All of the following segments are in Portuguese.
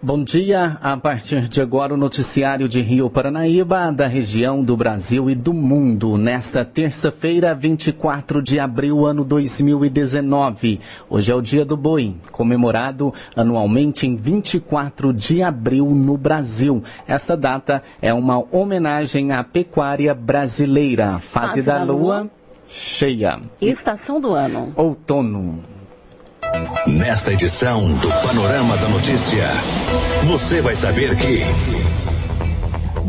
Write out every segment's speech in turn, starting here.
Bom dia. A partir de agora, o noticiário de Rio Paranaíba, da região do Brasil e do mundo. Nesta terça-feira, 24 de abril, ano 2019. Hoje é o Dia do Boi, comemorado anualmente em 24 de abril no Brasil. Esta data é uma homenagem à pecuária brasileira. Fase, Fase da, da lua, lua cheia. Estação do ano. Outono. Nesta edição do Panorama da Notícia, você vai saber que.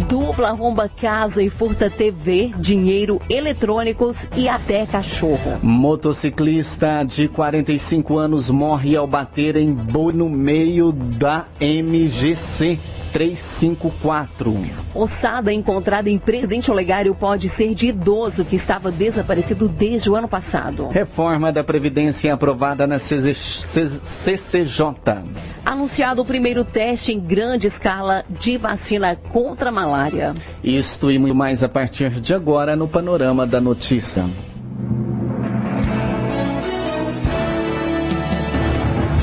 Dupla arromba casa e furta TV, dinheiro, eletrônicos e até cachorro. Motociclista de 45 anos morre ao bater em boi no meio da MGC. 354. Ossada encontrada em Presidente Olegário pode ser de idoso que estava desaparecido desde o ano passado. Reforma da Previdência aprovada na CCJ. Anunciado o primeiro teste em grande escala de vacina contra a malária. Isto e muito mais a partir de agora no Panorama da Notícia.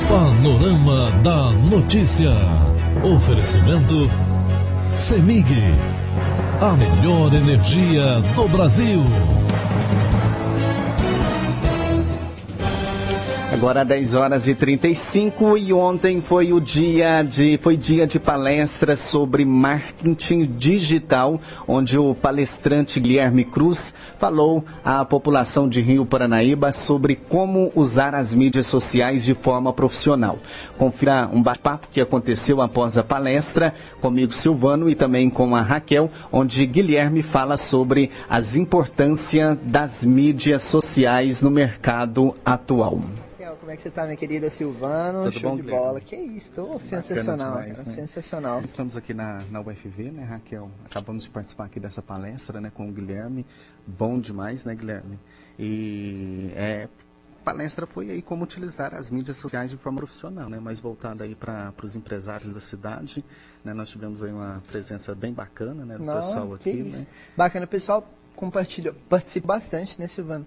Panorama da Notícia. Oferecimento CEMIG, a melhor energia do Brasil. Agora 10 horas e 35 e ontem foi o dia de foi dia de palestra sobre marketing digital, onde o palestrante Guilherme Cruz falou à população de Rio Paranaíba sobre como usar as mídias sociais de forma profissional. Confira um bate-papo que aconteceu após a palestra comigo Silvano e também com a Raquel, onde Guilherme fala sobre as importâncias das mídias sociais no mercado atual. Como é que você está, minha querida Silvano? Tudo Show bom, de bola. Que isso, tô sensacional, demais, né? sensacional. Estamos aqui na, na UFV, né, Raquel? Acabamos de participar aqui dessa palestra, né, com o Guilherme. Bom demais, né, Guilherme? E é, a palestra foi aí como utilizar as mídias sociais de forma profissional, né, mais voltada aí para os empresários da cidade. Né, nós tivemos aí uma presença bem bacana, né, do Não, pessoal aqui, isso. né? Bacana, o pessoal compartilhou, participa bastante, né, Silvano?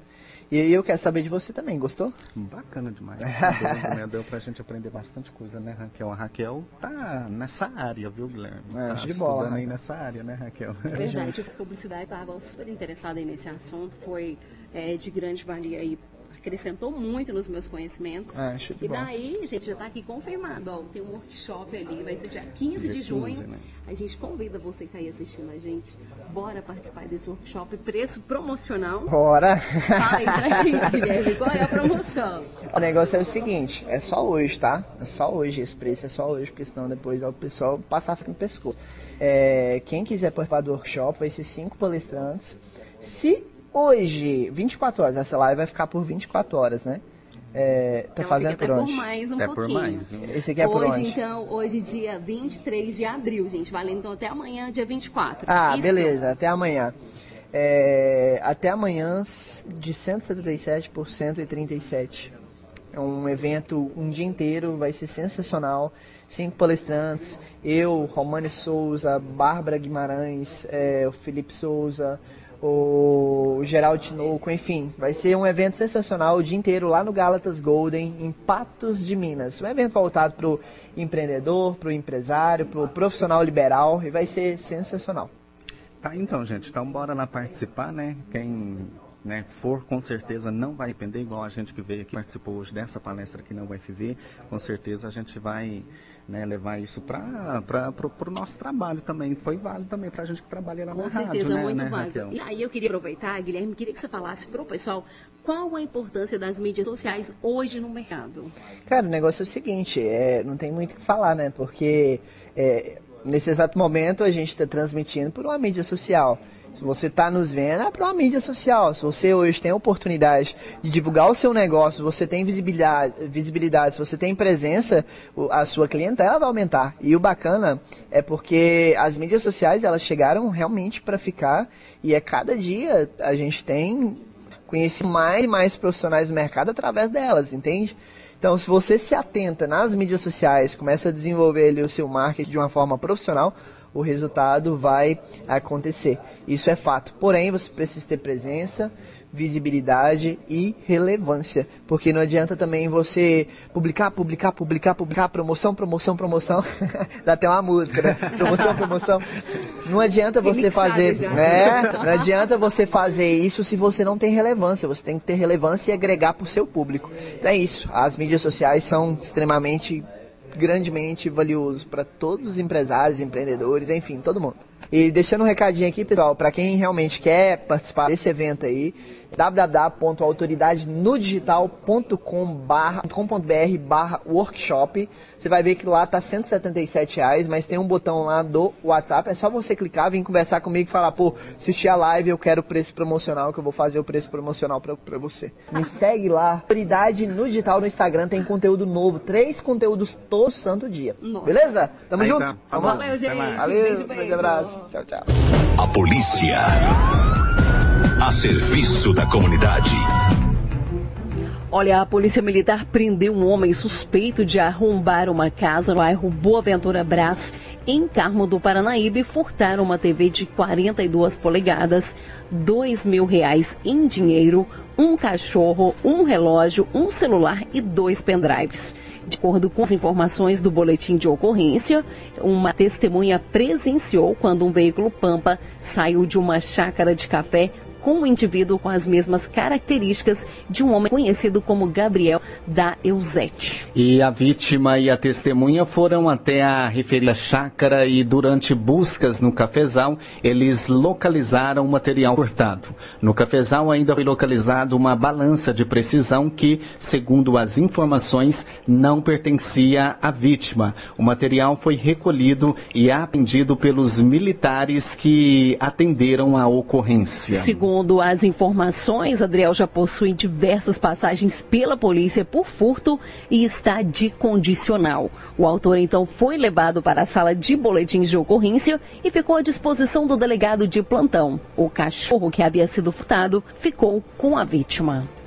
E aí eu quero saber de você também, gostou? Bacana demais. Deu, né? Deu pra gente aprender bastante coisa, né, Raquel? A Raquel tá nessa área, viu, Guilherme? É, tá de bola, aí nessa área, né, Raquel? Verdade, eu fiz publicidade, estava super interessada nesse assunto, foi é, de grande valia aí, acrescentou muito nos meus conhecimentos. Show de e daí, gente, já está aqui confirmado, ó, tem um workshop ali, vai ser dia 15 de Dia junho. 15, né? A gente convida você que está aí assistindo a gente, bora participar desse workshop, preço promocional. Bora! Fala aí pra gente, Guilherme, qual é a promoção? O negócio é o seguinte, é só hoje, tá? É só hoje, esse preço é só hoje, porque senão depois o pessoal passa a frio no pescoço. É, quem quiser participar do workshop vai ser cinco palestrantes. Se hoje, 24 horas, essa live vai ficar por 24 horas, né? É, tá Ela fazendo por até onde? por mais um Até por pouquinho. mais, viu? Esse aqui é por hoje, onde? então, hoje dia 23 de abril, gente, valendo então até amanhã, dia 24. Ah, Isso. beleza, até amanhã. É, até amanhã, de 177 por 137. É um evento um dia inteiro, vai ser sensacional. Cinco palestrantes, eu, Romane Souza, Bárbara Guimarães, é, o Felipe Souza, o Geraldo Tinoco, enfim, vai ser um evento sensacional o dia inteiro lá no Galatas Golden, em Patos de Minas. Um evento voltado para o empreendedor, para o empresário, para o profissional liberal e vai ser sensacional. Tá, então, gente, então bora lá participar, né? Quem né, for, com certeza não vai arrepender, igual a gente que veio aqui, participou hoje dessa palestra aqui na UFV, com certeza a gente vai né, levar isso para o nosso trabalho também. Foi válido também para a gente que trabalha lá Com na certeza, rádio, né, muito né, válido. Raquel? E aí eu queria aproveitar, Guilherme, queria que você falasse para o pessoal qual a importância das mídias sociais hoje no mercado. Cara, o negócio é o seguinte, é, não tem muito o que falar, né? Porque é, nesse exato momento a gente está transmitindo por uma mídia social. Se você está nos vendo, é para uma mídia social. Se você hoje tem a oportunidade de divulgar o seu negócio, você tem visibilidade, visibilidade, se você tem presença, a sua clientela vai aumentar. E o bacana é porque as mídias sociais elas chegaram realmente para ficar e é cada dia a gente tem conheci mais e mais profissionais do mercado através delas, entende? Então, se você se atenta nas mídias sociais, começa a desenvolver ali o seu marketing de uma forma profissional, o resultado vai acontecer. Isso é fato. Porém, você precisa ter presença, visibilidade e relevância. Porque não adianta também você publicar, publicar, publicar, publicar, promoção, promoção, promoção. Dá até uma música, né? Promoção, promoção. Não adianta você fazer. Né? Não adianta você fazer isso se você não tem relevância. Você tem que ter relevância e agregar para o seu público. Então é isso. As mídias sociais são extremamente grandemente valiosos para todos os empresários, empreendedores, enfim, todo mundo. E deixando um recadinho aqui, pessoal, para quem realmente quer participar desse evento aí, www.autoridadenodigital.com.br barra workshop. Você vai ver que lá tá 177 reais, mas tem um botão lá do WhatsApp. É só você clicar, vir conversar comigo e falar, pô, assisti a live, eu quero o preço promocional, que eu vou fazer o preço promocional pra, pra você. Me segue lá. Autoridade no digital no Instagram tem conteúdo novo, três conteúdos todo santo dia. Nossa. Beleza? Tamo Aí junto? tá. Vamos lá. Valeu, gente. Valeu, Beijo, um beijo. grande abraço. Tchau, tchau. A polícia. A serviço da comunidade. Olha, a Polícia Militar prendeu um homem suspeito de arrombar uma casa no bairro Boa Ventura Brás, em Carmo do Paranaíba, e furtar uma TV de 42 polegadas, dois mil reais em dinheiro, um cachorro, um relógio, um celular e dois pendrives. De acordo com as informações do boletim de ocorrência, uma testemunha presenciou quando um veículo Pampa saiu de uma chácara de café com um indivíduo com as mesmas características de um homem conhecido como Gabriel da Eusete. E a vítima e a testemunha foram até a referida chácara e durante buscas no cafezal, eles localizaram o material furtado. No cafezal ainda foi localizado uma balança de precisão que, segundo as informações, não pertencia à vítima. O material foi recolhido e apreendido pelos militares que atenderam a ocorrência. Segundo as informações, Adriel já possui diversas passagens pela polícia por furto e está de condicional. O autor então foi levado para a sala de boletins de ocorrência e ficou à disposição do delegado de plantão. O cachorro que havia sido furtado ficou com a vítima.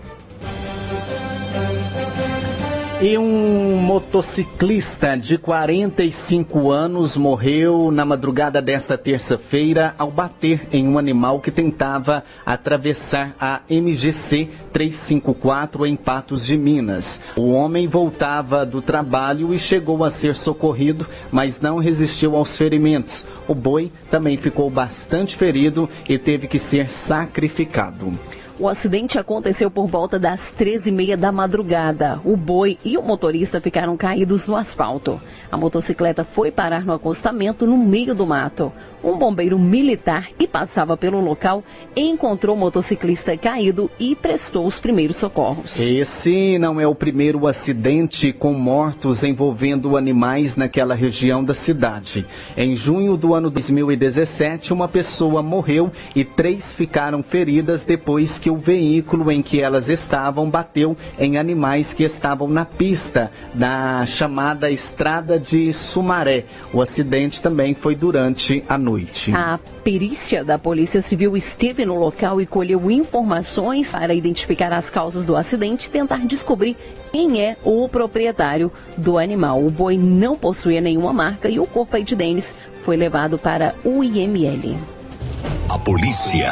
E um motociclista de 45 anos morreu na madrugada desta terça-feira ao bater em um animal que tentava atravessar a MGC 354 em Patos de Minas. O homem voltava do trabalho e chegou a ser socorrido, mas não resistiu aos ferimentos. O boi também ficou bastante ferido e teve que ser sacrificado. O acidente aconteceu por volta das 13h30 da madrugada. O boi e o motorista ficaram caídos no asfalto. A motocicleta foi parar no acostamento no meio do mato. Um bombeiro militar que passava pelo local encontrou o motociclista caído e prestou os primeiros socorros. Esse não é o primeiro acidente com mortos envolvendo animais naquela região da cidade. Em junho do ano 2017, uma pessoa morreu e três ficaram feridas depois que o veículo em que elas estavam bateu em animais que estavam na pista na chamada Estrada de Sumaré. O acidente também foi durante a noite. A perícia da Polícia Civil esteve no local e colheu informações para identificar as causas do acidente e tentar descobrir quem é o proprietário do animal. O boi não possuía nenhuma marca e o corpo aí de Denis foi levado para o IML. A polícia.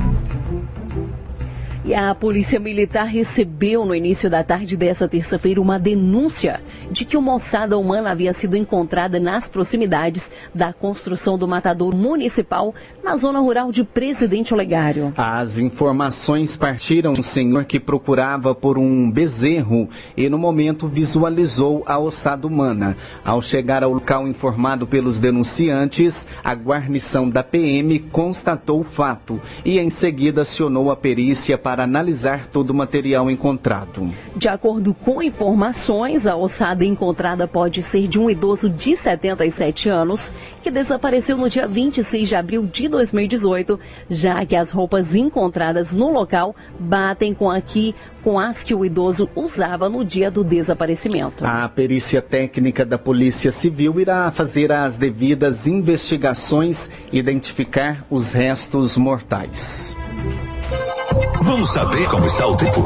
A Polícia Militar recebeu no início da tarde dessa terça-feira uma denúncia de que uma ossada humana havia sido encontrada nas proximidades da construção do matador municipal na zona rural de Presidente Olegário. As informações partiram um senhor que procurava por um bezerro e no momento visualizou a ossada humana. Ao chegar ao local informado pelos denunciantes, a guarnição da PM constatou o fato e em seguida acionou a perícia para para analisar todo o material encontrado. De acordo com informações, a ossada encontrada pode ser de um idoso de 77 anos que desapareceu no dia 26 de abril de 2018, já que as roupas encontradas no local batem com aqui com as que o idoso usava no dia do desaparecimento. A perícia técnica da Polícia Civil irá fazer as devidas investigações e identificar os restos mortais. Vamos saber como está o tempo.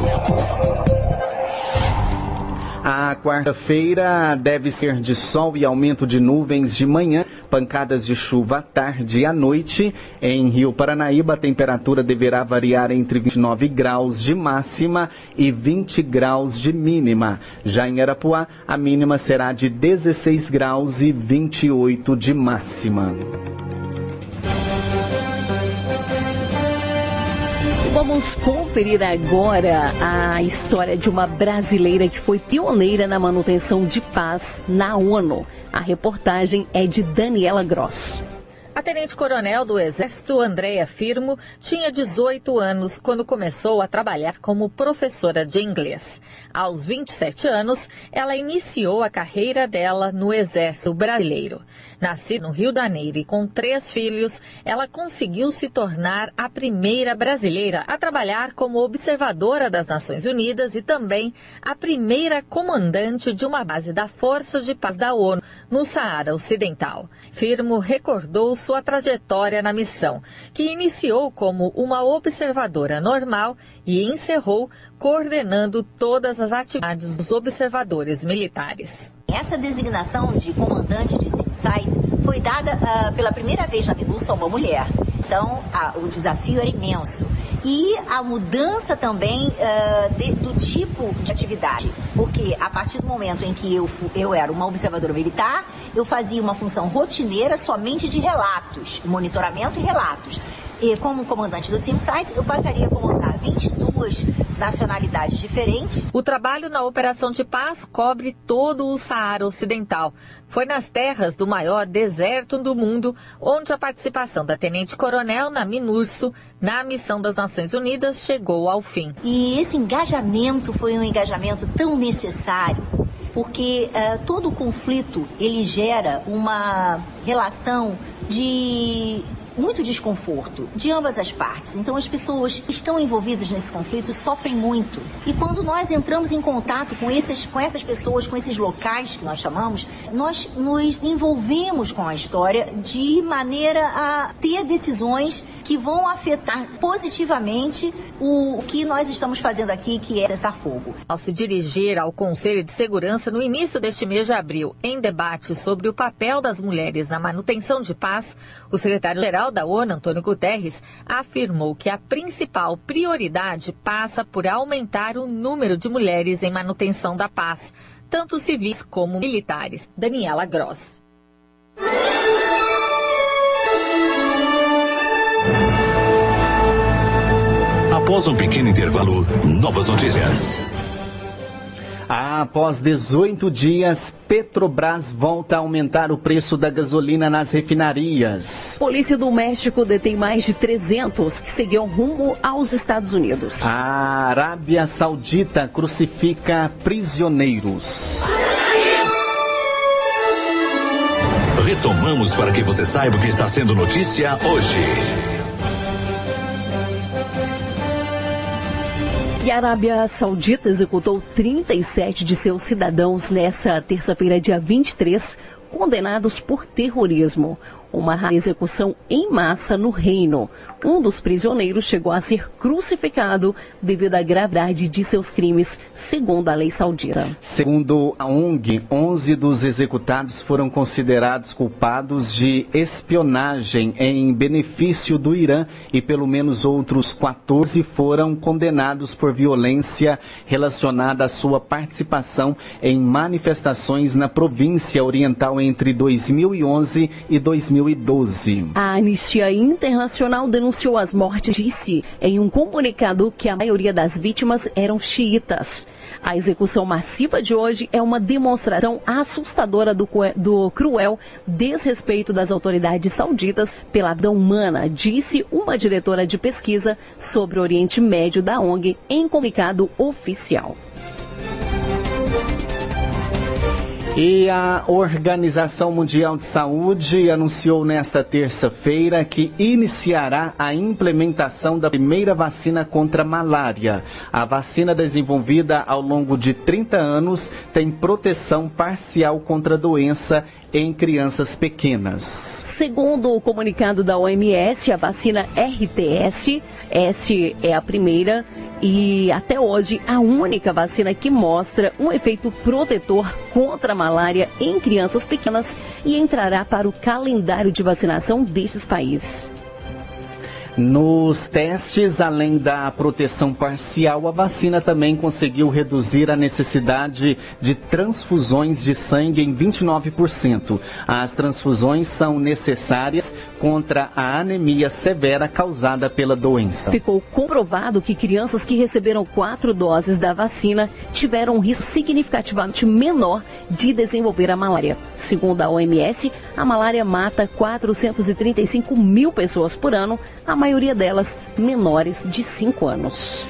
A quarta-feira deve ser de sol e aumento de nuvens de manhã, pancadas de chuva à tarde e à noite. Em Rio Paranaíba, a temperatura deverá variar entre 29 graus de máxima e 20 graus de mínima. Já em Arapuá, a mínima será de 16 graus e 28 de máxima. Vamos conferir agora a história de uma brasileira que foi pioneira na manutenção de paz na ONU. A reportagem é de Daniela Gross. A tenente-coronel do Exército, Andréa Firmo, tinha 18 anos quando começou a trabalhar como professora de inglês. Aos 27 anos, ela iniciou a carreira dela no Exército Brasileiro. Nascida no Rio de Janeiro e com três filhos, ela conseguiu se tornar a primeira brasileira a trabalhar como observadora das Nações Unidas e também a primeira comandante de uma base da Força de Paz da ONU no Saara Ocidental. Firmo recordou sua trajetória na missão, que iniciou como uma observadora normal e encerrou coordenando todas as atividades dos observadores militares. Essa designação de comandante de team sites foi dada uh, pela primeira vez na MINUSA a uma mulher. Então, uh, o desafio era imenso. E a mudança também uh, de, do tipo de atividade. Porque a partir do momento em que eu, eu era uma observadora militar, eu fazia uma função rotineira somente de relatos, monitoramento e relatos. E como comandante do Team Sites, eu passaria a comandar 22 nacionalidades diferentes. O trabalho na Operação de Paz cobre todo o Saara Ocidental. Foi nas terras do maior deserto do mundo onde a participação da tenente-coronel na MINURSO, na missão das Nações Unidas, chegou ao fim. E esse engajamento foi um engajamento tão necessário porque uh, todo conflito ele gera uma relação de muito desconforto de ambas as partes. Então as pessoas estão envolvidas nesse conflito sofrem muito. E quando nós entramos em contato com, esses, com essas pessoas, com esses locais que nós chamamos, nós nos envolvemos com a história de maneira a ter decisões que vão afetar positivamente o que nós estamos fazendo aqui, que é cessar fogo. Ao se dirigir ao Conselho de Segurança no início deste mês de abril, em debate sobre o papel das mulheres na manutenção de paz, o secretário-geral da ONU, Antônio Guterres, afirmou que a principal prioridade passa por aumentar o número de mulheres em manutenção da paz, tanto civis como militares. Daniela Gross. Após um pequeno intervalo, novas notícias. Após 18 dias, Petrobras volta a aumentar o preço da gasolina nas refinarias. Polícia do México detém mais de 300 que seguiam rumo aos Estados Unidos. A Arábia Saudita crucifica prisioneiros. Retomamos para que você saiba o que está sendo notícia hoje. E a Arábia Saudita executou 37 de seus cidadãos nessa terça-feira, dia 23, condenados por terrorismo uma execução em massa no reino. Um dos prisioneiros chegou a ser crucificado devido à gravidade de seus crimes, segundo a lei saudita. Segundo a ONG, 11 dos executados foram considerados culpados de espionagem em benefício do Irã e pelo menos outros 14 foram condenados por violência relacionada à sua participação em manifestações na província oriental entre 2011 e 2012. 2012. A Anistia Internacional denunciou as mortes, disse em um comunicado que a maioria das vítimas eram xiitas. A execução massiva de hoje é uma demonstração assustadora do, do cruel desrespeito das autoridades sauditas pela vida humana, disse uma diretora de pesquisa sobre o Oriente Médio da ONG em comunicado oficial. E a Organização Mundial de Saúde anunciou nesta terça-feira que iniciará a implementação da primeira vacina contra a malária. A vacina desenvolvida ao longo de 30 anos tem proteção parcial contra a doença em crianças pequenas. Segundo o comunicado da OMS, a vacina RTS, S é a primeira e até hoje a única vacina que mostra um efeito protetor contra a malária em crianças pequenas e entrará para o calendário de vacinação destes países. Nos testes, além da proteção parcial, a vacina também conseguiu reduzir a necessidade de transfusões de sangue em 29%. As transfusões são necessárias contra a anemia severa causada pela doença. Ficou comprovado que crianças que receberam quatro doses da vacina tiveram um risco significativamente menor de desenvolver a malária. Segundo a OMS, a malária mata 435 mil pessoas por ano, a maioria delas menores de 5 anos.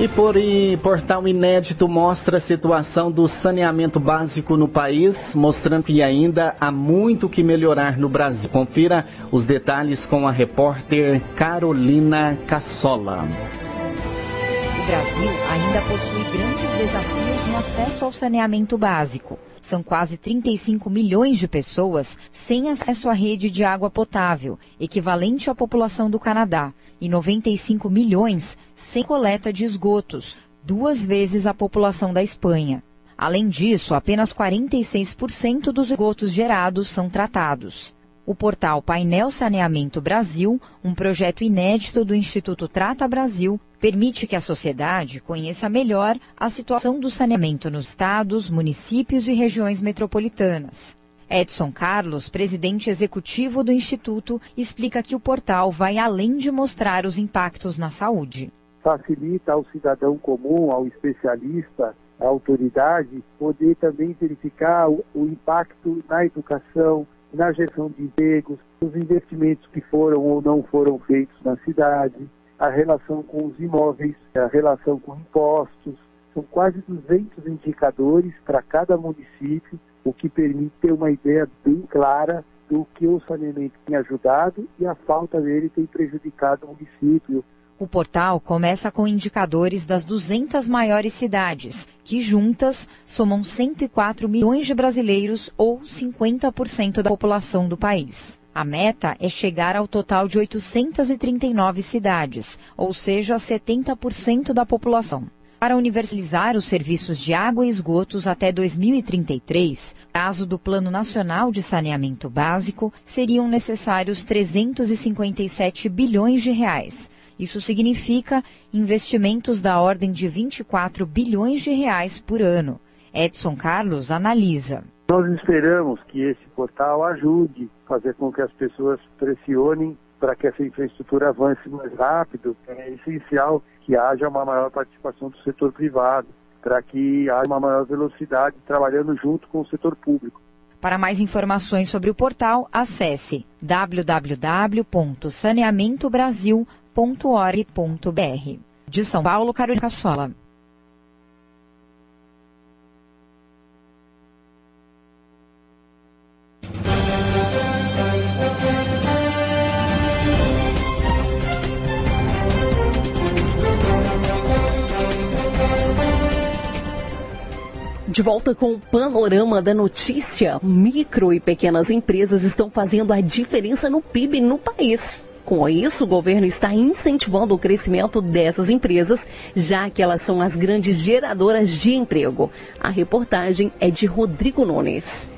E por e, portal inédito mostra a situação do saneamento básico no país, mostrando que ainda há muito que melhorar no Brasil. Confira os detalhes com a repórter Carolina Cassola. O Brasil ainda possui grandes desafios no acesso ao saneamento básico. São quase 35 milhões de pessoas sem acesso à rede de água potável, equivalente à população do Canadá, e 95 milhões sem coleta de esgotos, duas vezes a população da Espanha. Além disso, apenas 46% dos esgotos gerados são tratados. O portal Painel Saneamento Brasil, um projeto inédito do Instituto Trata Brasil, permite que a sociedade conheça melhor a situação do saneamento nos estados, municípios e regiões metropolitanas. Edson Carlos, presidente executivo do Instituto, explica que o portal vai além de mostrar os impactos na saúde. Facilita ao cidadão comum, ao especialista, à autoridade, poder também verificar o, impacto na educação, na gestão de empregos, os investimentos que foram ou não foram feitos na cidade, a relação com os imóveis, a relação com impostos. São quase 200 indicadores para cada município, o que permite ter uma ideia bem clara do que o saneamento tem ajudado e a falta dele tem prejudicado o município. O portal começa com indicadores das 200 maiores cidades, que juntas somam 104 milhões de brasileiros ou 50% da população do país. A meta é chegar ao total de 839 cidades, ou seja, 70% da população. Para universalizar os serviços de água e esgotos até 2033, caso do Plano Nacional de Saneamento Básico, seriam necessários 357 bilhões de reais. Isso significa investimentos da ordem de 24 bilhões de reais por ano. Edson Carlos analisa. Nós esperamos que esse portal ajude a fazer com que as pessoas pressionem para que essa infraestrutura avance mais rápido. É essencial que haja uma maior participação do setor privado, para que haja uma maior velocidade trabalhando junto com o setor público. Para mais informações sobre o portal, acesse www.saneamentobrasil.org.br. De São Paulo, Carolina Cassola. De volta com o panorama da notícia, micro e pequenas empresas estão fazendo a diferença no PIB no país. Com isso, o governo está incentivando o crescimento dessas empresas, já que elas são as grandes geradoras de emprego. A reportagem é de Rodrigo Nunes.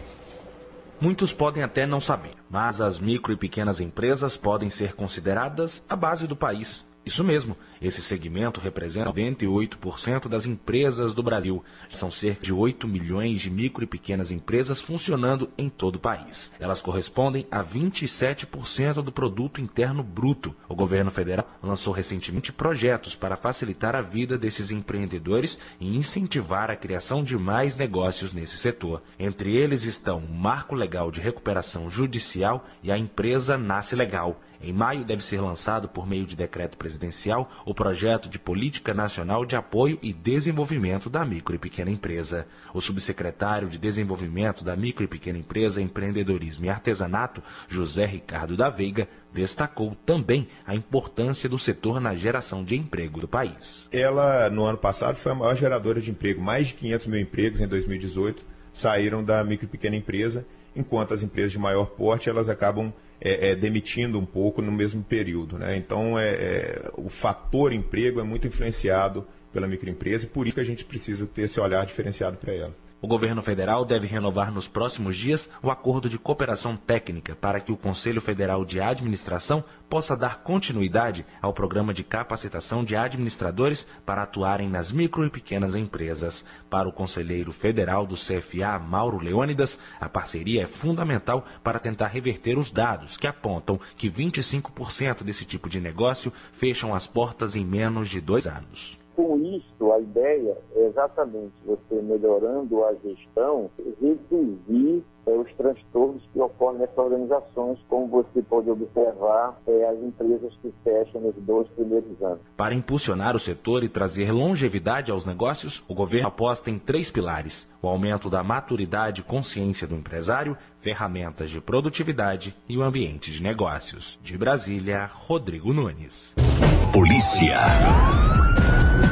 Muitos podem até não saber, mas as micro e pequenas empresas podem ser consideradas a base do país. Isso mesmo, esse segmento representa 98% das empresas do Brasil. São cerca de 8 milhões de micro e pequenas empresas funcionando em todo o país. Elas correspondem a 27% do produto interno bruto. O governo federal lançou recentemente projetos para facilitar a vida desses empreendedores e incentivar a criação de mais negócios nesse setor. Entre eles estão o Marco Legal de Recuperação Judicial e a Empresa Nasce Legal. Em maio deve ser lançado, por meio de decreto presidencial, o projeto de Política Nacional de Apoio e Desenvolvimento da Micro e Pequena Empresa. O subsecretário de Desenvolvimento da Micro e Pequena Empresa, Empreendedorismo e Artesanato, José Ricardo da Veiga, destacou também a importância do setor na geração de emprego do país. Ela, no ano passado, foi a maior geradora de emprego. Mais de 500 mil empregos em 2018 saíram da micro e pequena empresa, enquanto as empresas de maior porte elas acabam é, é, demitindo um pouco no mesmo período. Né? Então, é, é, o fator emprego é muito influenciado pela microempresa e por isso que a gente precisa ter esse olhar diferenciado para ela. O governo federal deve renovar nos próximos dias o acordo de cooperação técnica para que o Conselho Federal de Administração possa dar continuidade ao programa de capacitação de administradores para atuarem nas micro e pequenas empresas. Para o conselheiro federal do CFA, Mauro Leônidas, a parceria é fundamental para tentar reverter os dados que apontam que 25% desse tipo de negócio fecham as portas em menos de dois anos. Com isso, a ideia é exatamente você melhorando a gestão, reduzir é, os transtornos que ocorrem nessas organizações, como você pode observar é, as empresas que fecham nos dois primeiros anos. Para impulsionar o setor e trazer longevidade aos negócios, o governo aposta em três pilares: o aumento da maturidade e consciência do empresário, ferramentas de produtividade e o ambiente de negócios. De Brasília, Rodrigo Nunes. Polícia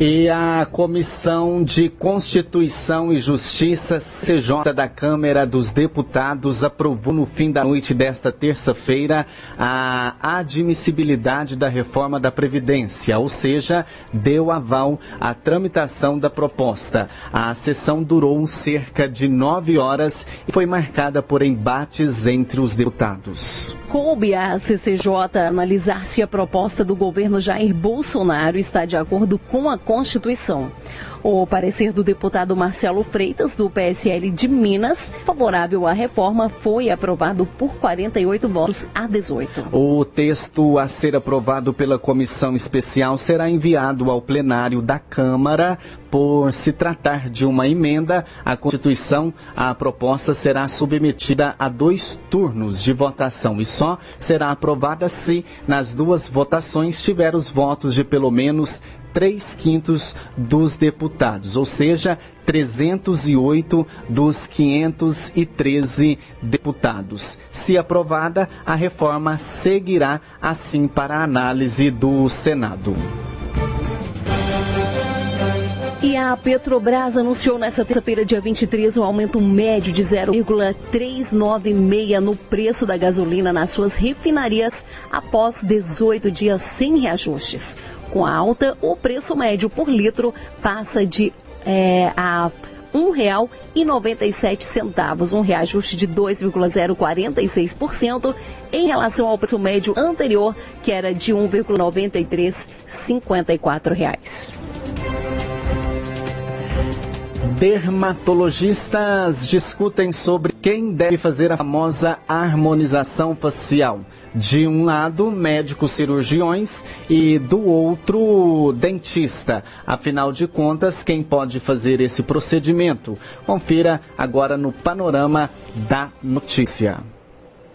E a Comissão de Constituição e Justiça, CJ da Câmara dos Deputados, aprovou no fim da noite desta terça-feira a admissibilidade da reforma da Previdência, ou seja, deu aval à tramitação da proposta. A sessão durou cerca de nove horas e foi marcada por embates entre os deputados. Coube à CCJ analisar se a proposta do governo Jair Bolsonaro está de acordo com a Constituição. O parecer do deputado Marcelo Freitas, do PSL de Minas, favorável à reforma, foi aprovado por 48 votos a 18. O texto a ser aprovado pela comissão especial será enviado ao plenário da Câmara. Por se tratar de uma emenda à Constituição, a proposta será submetida a dois turnos de votação e só será aprovada se, nas duas votações, tiver os votos de pelo menos três quintos dos deputados, ou seja, 308 dos 513 deputados. Se aprovada, a reforma seguirá assim para a análise do Senado. E a Petrobras anunciou nesta terça-feira, dia 23, um aumento médio de 0,396 no preço da gasolina nas suas refinarias após 18 dias sem reajustes. Com a alta, o preço médio por litro passa de é, a R$ 1,97, um reajuste de 2,046% em relação ao preço médio anterior, que era de R$ 1,9354. Dermatologistas discutem sobre quem deve fazer a famosa harmonização facial. De um lado, médicos cirurgiões e do outro, dentista. Afinal de contas, quem pode fazer esse procedimento? Confira agora no panorama da notícia.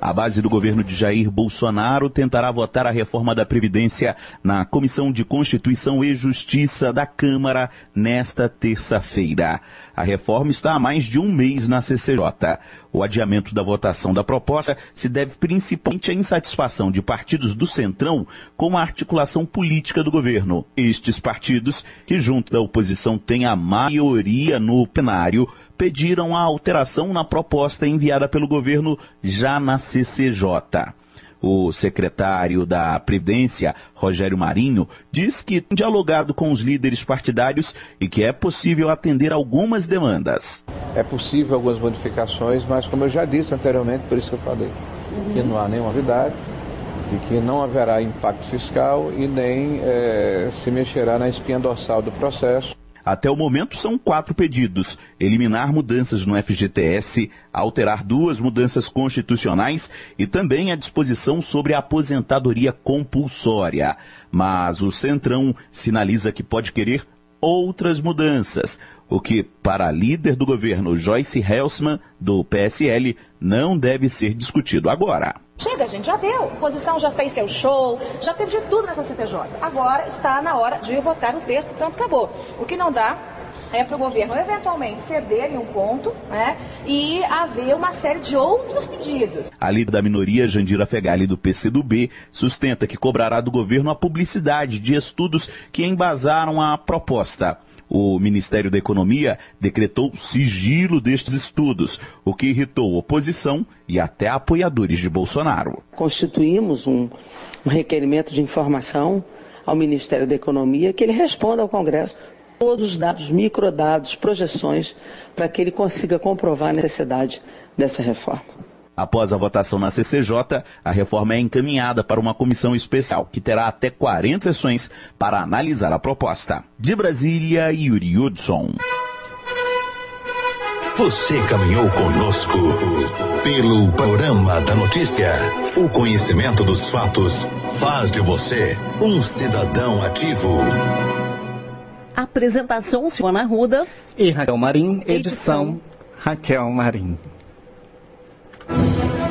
A base do governo de Jair Bolsonaro tentará votar a reforma da Previdência na Comissão de Constituição e Justiça da Câmara nesta terça-feira. A reforma está há mais de um mês na CCJ. O adiamento da votação da proposta se deve principalmente à insatisfação de partidos do Centrão com a articulação política do governo. Estes partidos, que junto da oposição têm a maioria no plenário, pediram a alteração na proposta enviada pelo governo já na CCJ. O secretário da Previdência, Rogério Marinho, diz que tem dialogado com os líderes partidários e que é possível atender algumas demandas. É possível algumas modificações, mas como eu já disse anteriormente, por isso que eu falei, que não há nenhuma novidade, de que não haverá impacto fiscal e nem é, se mexerá na espinha dorsal do processo. Até o momento são quatro pedidos: eliminar mudanças no FGTS, alterar duas mudanças constitucionais e também a disposição sobre a aposentadoria compulsória. Mas o Centrão sinaliza que pode querer outras mudanças, o que, para a líder do governo Joyce Helsman, do PSL, não deve ser discutido agora. Chega, gente, já deu. A oposição já fez seu show, já teve de tudo nessa CPJ. Agora está na hora de votar o texto, pronto, acabou. O que não dá é para o governo eventualmente ceder em um ponto né, e haver uma série de outros pedidos. A líder da minoria, Jandira Fegali, do PCdoB, sustenta que cobrará do governo a publicidade de estudos que embasaram a proposta. O Ministério da Economia decretou sigilo destes estudos, o que irritou oposição e até apoiadores de Bolsonaro. Constituímos um, um requerimento de informação ao Ministério da Economia que ele responda ao Congresso todos os dados, microdados, projeções, para que ele consiga comprovar a necessidade dessa reforma. Após a votação na CCJ, a reforma é encaminhada para uma comissão especial, que terá até 40 sessões para analisar a proposta. De Brasília, Yuri Hudson. Você caminhou conosco pelo panorama da notícia. O conhecimento dos fatos faz de você um cidadão ativo. Apresentação Silvana Ruda e Raquel Marim, edição, edição. Raquel Marim. Música